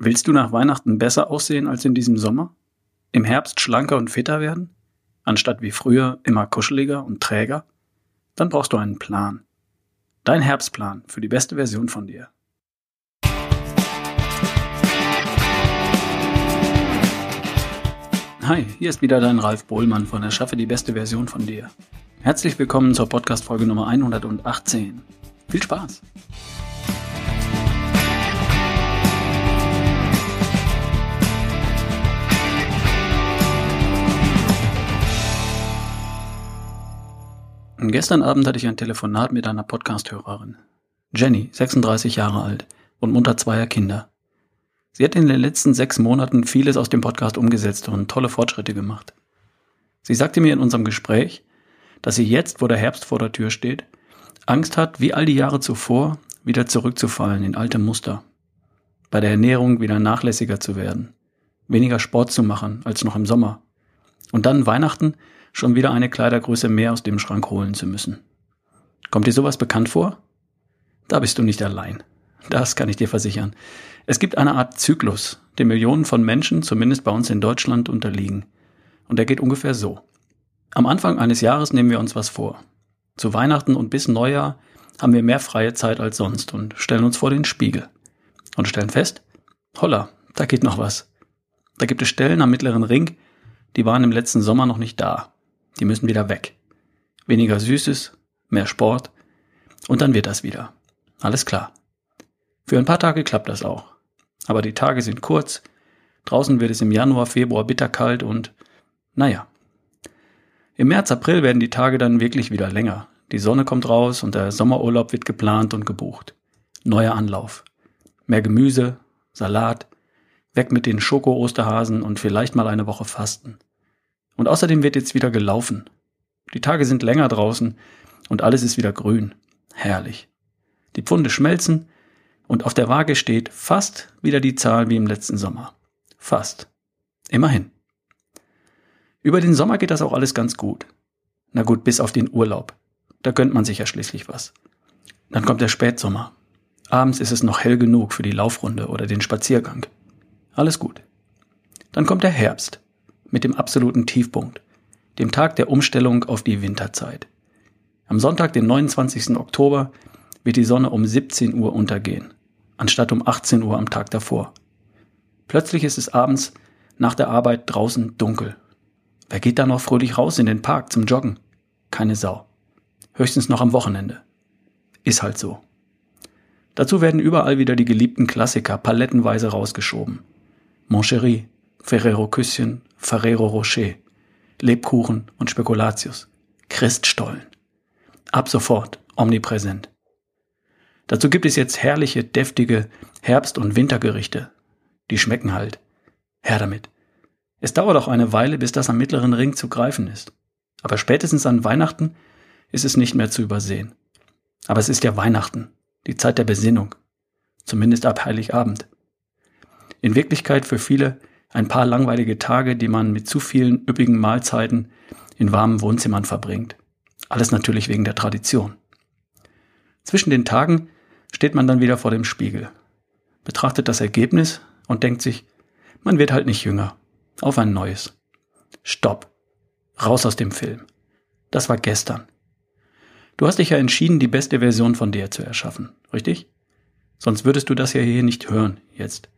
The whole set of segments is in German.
Willst du nach Weihnachten besser aussehen als in diesem Sommer? Im Herbst schlanker und fitter werden? Anstatt wie früher immer kuscheliger und träger? Dann brauchst du einen Plan. Dein Herbstplan für die beste Version von dir. Hi, hier ist wieder dein Ralf Bohlmann von Erschaffe die beste Version von dir. Herzlich willkommen zur Podcast-Folge Nummer 118. Viel Spaß! Und gestern Abend hatte ich ein Telefonat mit einer Podcast-Hörerin. Jenny, 36 Jahre alt und Mutter zweier Kinder. Sie hat in den letzten sechs Monaten vieles aus dem Podcast umgesetzt und tolle Fortschritte gemacht. Sie sagte mir in unserem Gespräch, dass sie jetzt, wo der Herbst vor der Tür steht, Angst hat, wie all die Jahre zuvor, wieder zurückzufallen in alte Muster. Bei der Ernährung wieder nachlässiger zu werden, weniger Sport zu machen als noch im Sommer. Und dann Weihnachten schon wieder eine Kleidergröße mehr aus dem Schrank holen zu müssen. Kommt dir sowas bekannt vor? Da bist du nicht allein. Das kann ich dir versichern. Es gibt eine Art Zyklus, dem Millionen von Menschen, zumindest bei uns in Deutschland, unterliegen. Und der geht ungefähr so. Am Anfang eines Jahres nehmen wir uns was vor. Zu Weihnachten und bis Neujahr haben wir mehr freie Zeit als sonst und stellen uns vor den Spiegel. Und stellen fest, holla, da geht noch was. Da gibt es Stellen am mittleren Ring, die waren im letzten Sommer noch nicht da. Die müssen wieder weg. Weniger Süßes, mehr Sport und dann wird das wieder. Alles klar. Für ein paar Tage klappt das auch. Aber die Tage sind kurz, draußen wird es im Januar, Februar bitterkalt und naja. Im März, April werden die Tage dann wirklich wieder länger. Die Sonne kommt raus und der Sommerurlaub wird geplant und gebucht. Neuer Anlauf. Mehr Gemüse, Salat, weg mit den Schoko-Osterhasen und vielleicht mal eine Woche Fasten. Und außerdem wird jetzt wieder gelaufen. Die Tage sind länger draußen und alles ist wieder grün. Herrlich. Die Pfunde schmelzen und auf der Waage steht fast wieder die Zahl wie im letzten Sommer. Fast. Immerhin. Über den Sommer geht das auch alles ganz gut. Na gut, bis auf den Urlaub. Da gönnt man sich ja schließlich was. Dann kommt der Spätsommer. Abends ist es noch hell genug für die Laufrunde oder den Spaziergang. Alles gut. Dann kommt der Herbst mit dem absoluten Tiefpunkt, dem Tag der Umstellung auf die Winterzeit. Am Sonntag, den 29. Oktober, wird die Sonne um 17 Uhr untergehen, anstatt um 18 Uhr am Tag davor. Plötzlich ist es abends nach der Arbeit draußen dunkel. Wer geht da noch fröhlich raus in den Park zum Joggen? Keine Sau. Höchstens noch am Wochenende. Ist halt so. Dazu werden überall wieder die geliebten Klassiker palettenweise rausgeschoben. Mon Chéri, Ferrero Küsschen, Ferrero Rocher, Lebkuchen und Spekulatius, Christstollen. Ab sofort omnipräsent. Dazu gibt es jetzt herrliche, deftige Herbst- und Wintergerichte. Die schmecken halt. Her damit. Es dauert auch eine Weile, bis das am mittleren Ring zu greifen ist. Aber spätestens an Weihnachten ist es nicht mehr zu übersehen. Aber es ist ja Weihnachten, die Zeit der Besinnung. Zumindest ab Heiligabend. In Wirklichkeit für viele ein paar langweilige Tage, die man mit zu vielen üppigen Mahlzeiten in warmen Wohnzimmern verbringt. Alles natürlich wegen der Tradition. Zwischen den Tagen steht man dann wieder vor dem Spiegel, betrachtet das Ergebnis und denkt sich, man wird halt nicht jünger. Auf ein neues. Stopp. Raus aus dem Film. Das war gestern. Du hast dich ja entschieden, die beste Version von dir zu erschaffen, richtig? Sonst würdest du das ja hier nicht hören, jetzt.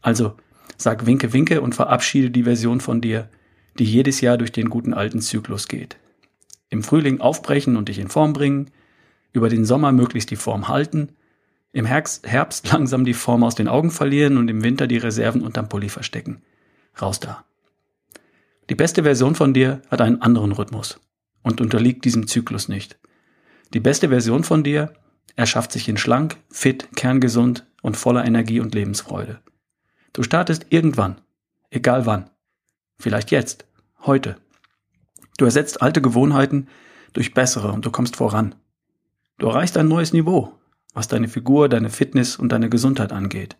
Also, Sag Winke Winke und verabschiede die Version von dir, die jedes Jahr durch den guten alten Zyklus geht. Im Frühling aufbrechen und dich in Form bringen, über den Sommer möglichst die Form halten, im Herbst, langsam die Form aus den Augen verlieren und im Winter die Reserven unterm Pulli verstecken. Raus da. Die beste Version von dir hat einen anderen Rhythmus und unterliegt diesem Zyklus nicht. Die beste Version von dir erschafft sich in schlank, fit, kerngesund und voller Energie und Lebensfreude. Du startest irgendwann, egal wann. Vielleicht jetzt, heute. Du ersetzt alte Gewohnheiten durch bessere und du kommst voran. Du erreichst ein neues Niveau, was deine Figur, deine Fitness und deine Gesundheit angeht.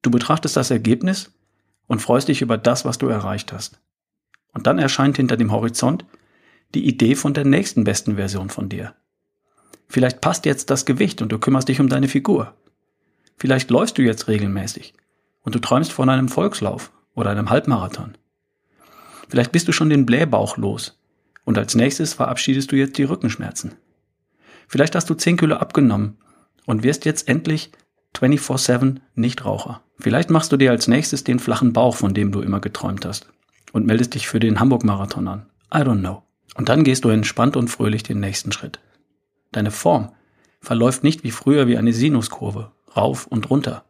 Du betrachtest das Ergebnis und freust dich über das, was du erreicht hast. Und dann erscheint hinter dem Horizont die Idee von der nächsten besten Version von dir. Vielleicht passt jetzt das Gewicht und du kümmerst dich um deine Figur. Vielleicht läufst du jetzt regelmäßig und du träumst von einem Volkslauf oder einem Halbmarathon. Vielleicht bist du schon den Blähbauch los und als nächstes verabschiedest du jetzt die Rückenschmerzen. Vielleicht hast du 10 Kilo abgenommen und wirst jetzt endlich 24-7 Nichtraucher. Vielleicht machst du dir als nächstes den flachen Bauch, von dem du immer geträumt hast und meldest dich für den Hamburg-Marathon an. I don't know. Und dann gehst du entspannt und fröhlich den nächsten Schritt. Deine Form verläuft nicht wie früher wie eine Sinuskurve, rauf und runter.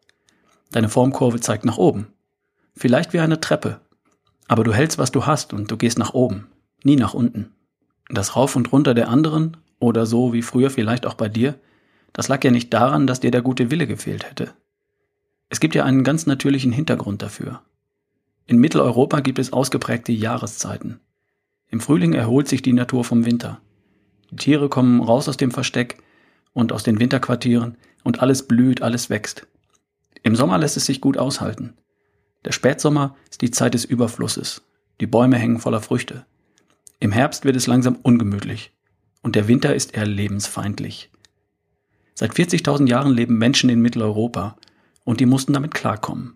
Deine Formkurve zeigt nach oben. Vielleicht wie eine Treppe. Aber du hältst, was du hast und du gehst nach oben, nie nach unten. Das Rauf und Runter der anderen oder so wie früher vielleicht auch bei dir, das lag ja nicht daran, dass dir der gute Wille gefehlt hätte. Es gibt ja einen ganz natürlichen Hintergrund dafür. In Mitteleuropa gibt es ausgeprägte Jahreszeiten. Im Frühling erholt sich die Natur vom Winter. Die Tiere kommen raus aus dem Versteck und aus den Winterquartieren und alles blüht, alles wächst. Im Sommer lässt es sich gut aushalten. Der Spätsommer ist die Zeit des Überflusses. Die Bäume hängen voller Früchte. Im Herbst wird es langsam ungemütlich und der Winter ist eher lebensfeindlich. Seit 40.000 Jahren leben Menschen in Mitteleuropa und die mussten damit klarkommen.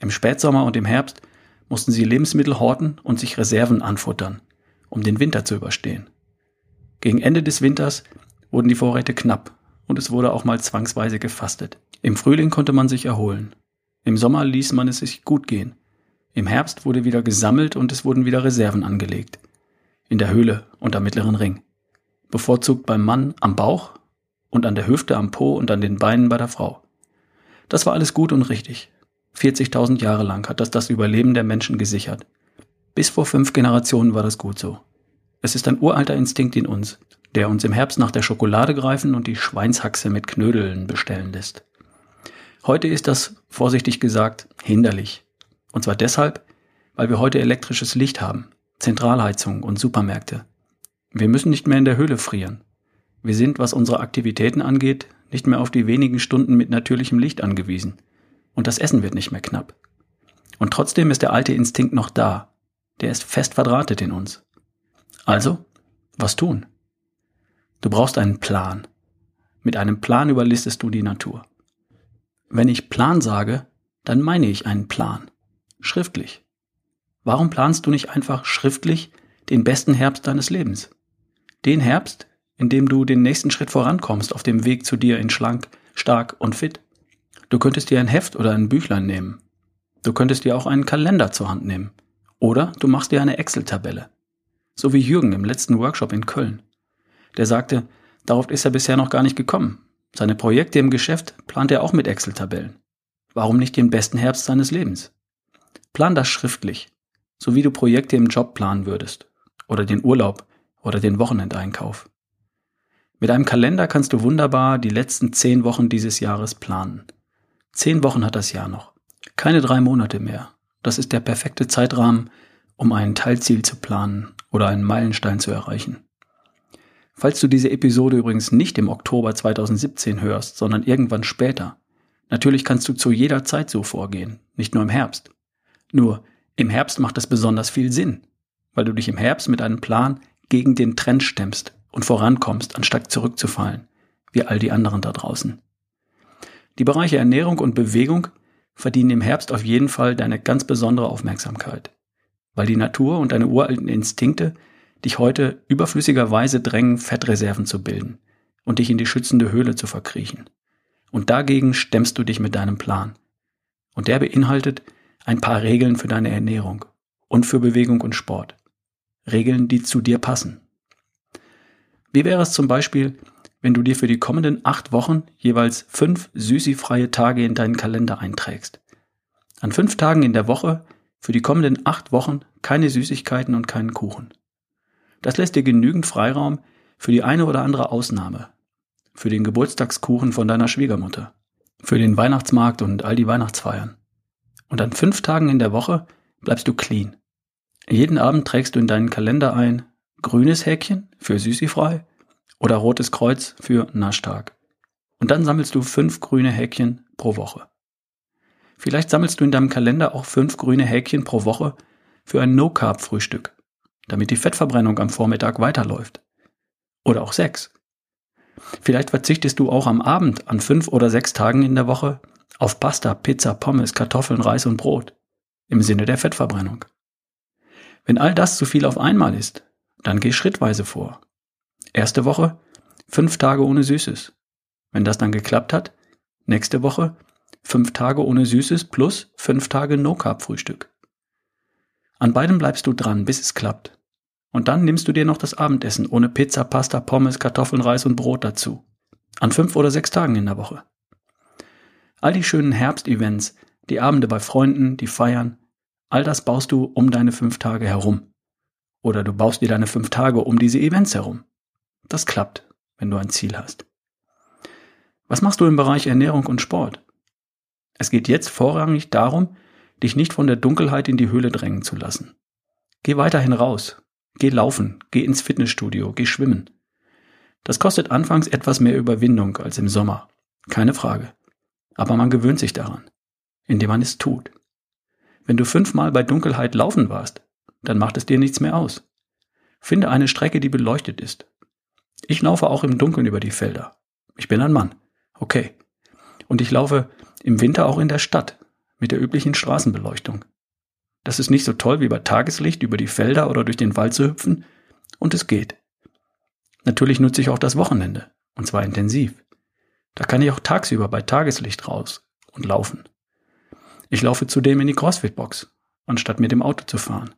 Im Spätsommer und im Herbst mussten sie Lebensmittel horten und sich Reserven anfuttern, um den Winter zu überstehen. Gegen Ende des Winters wurden die Vorräte knapp und es wurde auch mal zwangsweise gefastet. Im Frühling konnte man sich erholen. Im Sommer ließ man es sich gut gehen. Im Herbst wurde wieder gesammelt und es wurden wieder Reserven angelegt. In der Höhle und am mittleren Ring. Bevorzugt beim Mann am Bauch und an der Hüfte am Po und an den Beinen bei der Frau. Das war alles gut und richtig. 40.000 Jahre lang hat das das Überleben der Menschen gesichert. Bis vor fünf Generationen war das gut so. Es ist ein uralter Instinkt in uns, der uns im Herbst nach der Schokolade greifen und die Schweinshaxe mit Knödeln bestellen lässt. Heute ist das, vorsichtig gesagt, hinderlich. Und zwar deshalb, weil wir heute elektrisches Licht haben, Zentralheizung und Supermärkte. Wir müssen nicht mehr in der Höhle frieren. Wir sind, was unsere Aktivitäten angeht, nicht mehr auf die wenigen Stunden mit natürlichem Licht angewiesen. Und das Essen wird nicht mehr knapp. Und trotzdem ist der alte Instinkt noch da. Der ist fest verdrahtet in uns. Also, was tun? Du brauchst einen Plan. Mit einem Plan überlistest du die Natur. Wenn ich Plan sage, dann meine ich einen Plan. Schriftlich. Warum planst du nicht einfach schriftlich den besten Herbst deines Lebens? Den Herbst, in dem du den nächsten Schritt vorankommst auf dem Weg zu dir in schlank, stark und fit. Du könntest dir ein Heft oder ein Büchlein nehmen. Du könntest dir auch einen Kalender zur Hand nehmen. Oder du machst dir eine Excel-Tabelle. So wie Jürgen im letzten Workshop in Köln. Der sagte, darauf ist er bisher noch gar nicht gekommen. Seine Projekte im Geschäft plant er auch mit Excel-Tabellen. Warum nicht den besten Herbst seines Lebens? Plan das schriftlich, so wie du Projekte im Job planen würdest. Oder den Urlaub oder den Wochenendeinkauf. Mit einem Kalender kannst du wunderbar die letzten zehn Wochen dieses Jahres planen. Zehn Wochen hat das Jahr noch. Keine drei Monate mehr. Das ist der perfekte Zeitrahmen, um ein Teilziel zu planen oder einen Meilenstein zu erreichen. Falls du diese Episode übrigens nicht im Oktober 2017 hörst, sondern irgendwann später, natürlich kannst du zu jeder Zeit so vorgehen, nicht nur im Herbst. Nur, im Herbst macht es besonders viel Sinn, weil du dich im Herbst mit einem Plan gegen den Trend stemmst und vorankommst, anstatt zurückzufallen, wie all die anderen da draußen. Die Bereiche Ernährung und Bewegung verdienen im Herbst auf jeden Fall deine ganz besondere Aufmerksamkeit, weil die Natur und deine uralten Instinkte dich heute überflüssigerweise drängen, Fettreserven zu bilden und dich in die schützende Höhle zu verkriechen. Und dagegen stemmst du dich mit deinem Plan. Und der beinhaltet ein paar Regeln für deine Ernährung und für Bewegung und Sport. Regeln, die zu dir passen. Wie wäre es zum Beispiel, wenn du dir für die kommenden acht Wochen jeweils fünf süßifreie Tage in deinen Kalender einträgst? An fünf Tagen in der Woche für die kommenden acht Wochen keine Süßigkeiten und keinen Kuchen. Das lässt dir genügend Freiraum für die eine oder andere Ausnahme. Für den Geburtstagskuchen von deiner Schwiegermutter. Für den Weihnachtsmarkt und all die Weihnachtsfeiern. Und an fünf Tagen in der Woche bleibst du clean. Jeden Abend trägst du in deinen Kalender ein grünes Häkchen für süßifrei oder rotes Kreuz für Naschtag. Und dann sammelst du fünf grüne Häkchen pro Woche. Vielleicht sammelst du in deinem Kalender auch fünf grüne Häkchen pro Woche für ein No-Carb-Frühstück damit die Fettverbrennung am Vormittag weiterläuft. Oder auch sechs. Vielleicht verzichtest du auch am Abend an fünf oder sechs Tagen in der Woche auf Pasta, Pizza, Pommes, Kartoffeln, Reis und Brot. Im Sinne der Fettverbrennung. Wenn all das zu viel auf einmal ist, dann geh schrittweise vor. Erste Woche, fünf Tage ohne Süßes. Wenn das dann geklappt hat, nächste Woche, fünf Tage ohne Süßes plus fünf Tage No-Carb-Frühstück. An beidem bleibst du dran, bis es klappt. Und dann nimmst du dir noch das Abendessen ohne Pizza, Pasta, Pommes, Kartoffeln, Reis und Brot dazu. An fünf oder sechs Tagen in der Woche. All die schönen Herbstevents, die Abende bei Freunden, die Feiern, all das baust du um deine fünf Tage herum. Oder du baust dir deine fünf Tage um diese Events herum. Das klappt, wenn du ein Ziel hast. Was machst du im Bereich Ernährung und Sport? Es geht jetzt vorrangig darum, dich nicht von der Dunkelheit in die Höhle drängen zu lassen. Geh weiterhin raus. Geh laufen, geh ins Fitnessstudio, geh schwimmen. Das kostet anfangs etwas mehr Überwindung als im Sommer. Keine Frage. Aber man gewöhnt sich daran, indem man es tut. Wenn du fünfmal bei Dunkelheit laufen warst, dann macht es dir nichts mehr aus. Finde eine Strecke, die beleuchtet ist. Ich laufe auch im Dunkeln über die Felder. Ich bin ein Mann. Okay. Und ich laufe im Winter auch in der Stadt mit der üblichen Straßenbeleuchtung. Das ist nicht so toll wie bei Tageslicht über die Felder oder durch den Wald zu hüpfen, und es geht. Natürlich nutze ich auch das Wochenende, und zwar intensiv. Da kann ich auch tagsüber bei Tageslicht raus und laufen. Ich laufe zudem in die CrossFit-Box, anstatt mit dem Auto zu fahren.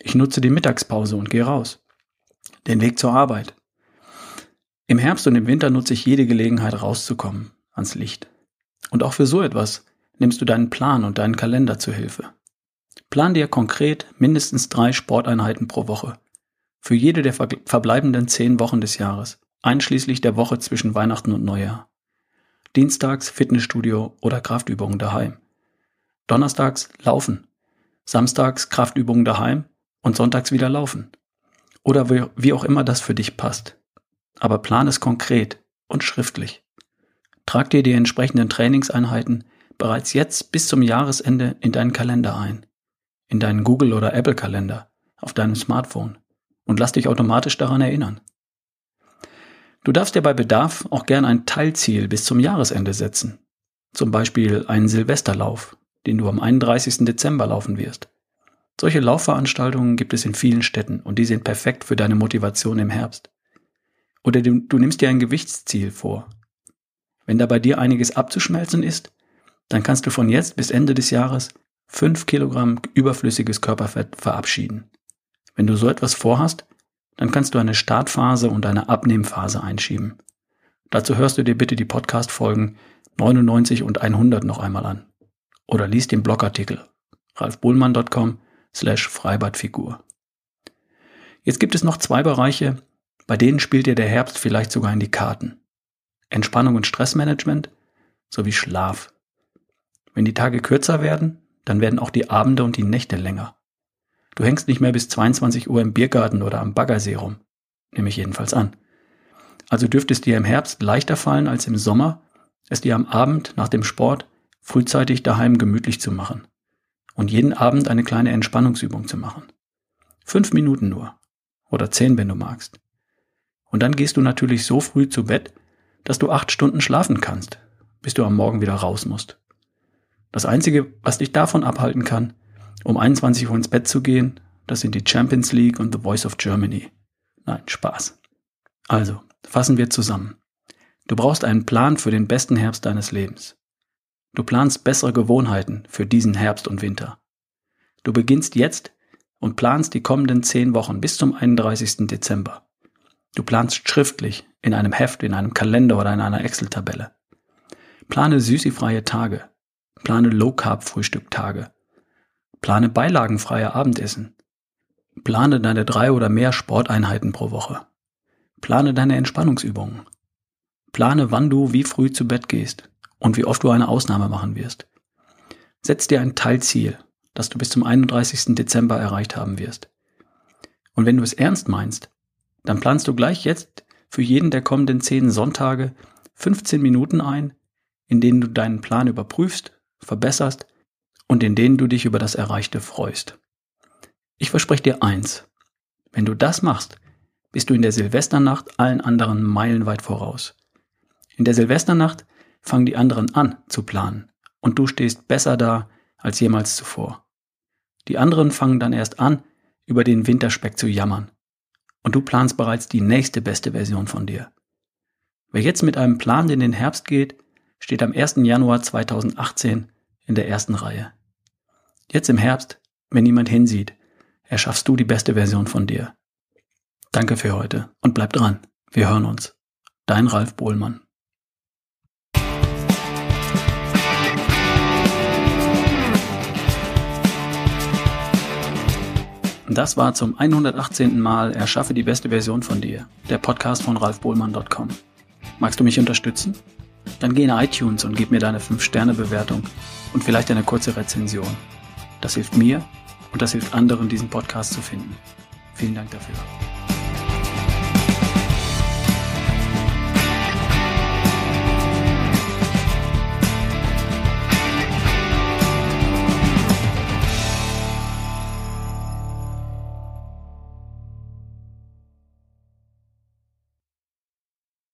Ich nutze die Mittagspause und gehe raus. Den Weg zur Arbeit. Im Herbst und im Winter nutze ich jede Gelegenheit rauszukommen, ans Licht. Und auch für so etwas nimmst du deinen Plan und deinen Kalender zu Hilfe. Plan dir konkret mindestens drei Sporteinheiten pro Woche. Für jede der verbleibenden zehn Wochen des Jahres einschließlich der Woche zwischen Weihnachten und Neujahr. Dienstags Fitnessstudio oder Kraftübungen daheim. Donnerstags Laufen. Samstags Kraftübungen daheim und sonntags wieder laufen. Oder wie auch immer das für dich passt. Aber plan es konkret und schriftlich. Trag dir die entsprechenden Trainingseinheiten bereits jetzt bis zum Jahresende in deinen Kalender ein. In deinen Google- oder Apple-Kalender, auf deinem Smartphone. Und lass dich automatisch daran erinnern. Du darfst dir bei Bedarf auch gern ein Teilziel bis zum Jahresende setzen. Zum Beispiel einen Silvesterlauf, den du am 31. Dezember laufen wirst. Solche Laufveranstaltungen gibt es in vielen Städten und die sind perfekt für deine Motivation im Herbst. Oder du, du nimmst dir ein Gewichtsziel vor. Wenn da bei dir einiges abzuschmelzen ist, dann kannst du von jetzt bis Ende des Jahres 5 Kilogramm überflüssiges Körperfett verabschieden. Wenn du so etwas vorhast, dann kannst du eine Startphase und eine Abnehmphase einschieben. Dazu hörst du dir bitte die Podcast-Folgen 99 und 100 noch einmal an. Oder liest den Blogartikel ralfbullmann.com slash Freibadfigur. Jetzt gibt es noch zwei Bereiche, bei denen spielt dir der Herbst vielleicht sogar in die Karten. Entspannung und Stressmanagement sowie Schlaf. Wenn die Tage kürzer werden, dann werden auch die Abende und die Nächte länger. Du hängst nicht mehr bis 22 Uhr im Biergarten oder am Baggersee rum. Nehme ich jedenfalls an. Also dürfte es dir im Herbst leichter fallen als im Sommer, es dir am Abend nach dem Sport frühzeitig daheim gemütlich zu machen und jeden Abend eine kleine Entspannungsübung zu machen. Fünf Minuten nur. Oder zehn, wenn du magst. Und dann gehst du natürlich so früh zu Bett, dass du acht Stunden schlafen kannst, bis du am Morgen wieder raus musst. Das Einzige, was dich davon abhalten kann, um 21 Uhr ins Bett zu gehen, das sind die Champions League und The Voice of Germany. Nein, Spaß. Also, fassen wir zusammen. Du brauchst einen Plan für den besten Herbst deines Lebens. Du planst bessere Gewohnheiten für diesen Herbst und Winter. Du beginnst jetzt und planst die kommenden zehn Wochen bis zum 31. Dezember. Du planst schriftlich in einem Heft, in einem Kalender oder in einer Excel-Tabelle. Plane süßifreie Tage. Plane Low-Carb-Frühstücktage. Plane beilagenfreie Abendessen. Plane deine drei oder mehr Sporteinheiten pro Woche. Plane deine Entspannungsübungen. Plane, wann du wie früh zu Bett gehst und wie oft du eine Ausnahme machen wirst. Setz dir ein Teilziel, das du bis zum 31. Dezember erreicht haben wirst. Und wenn du es ernst meinst, dann planst du gleich jetzt für jeden der kommenden zehn Sonntage 15 Minuten ein, in denen du deinen Plan überprüfst, verbesserst und in denen du dich über das Erreichte freust. Ich verspreche dir eins. Wenn du das machst, bist du in der Silvesternacht allen anderen meilenweit voraus. In der Silvesternacht fangen die anderen an zu planen, und du stehst besser da als jemals zuvor. Die anderen fangen dann erst an, über den Winterspeck zu jammern. Und du planst bereits die nächste beste Version von dir. Wer jetzt mit einem Plan in den Herbst geht, steht am 1. Januar 2018 in der ersten Reihe. Jetzt im Herbst, wenn niemand hinsieht, erschaffst du die beste Version von dir. Danke für heute und bleib dran. Wir hören uns. Dein Ralf Bohlmann. Das war zum 118. Mal Erschaffe die beste Version von dir, der Podcast von ralfbohlmann.com. Magst du mich unterstützen? Dann geh in iTunes und gib mir deine 5-Sterne-Bewertung und vielleicht eine kurze Rezension. Das hilft mir und das hilft anderen, diesen Podcast zu finden. Vielen Dank dafür.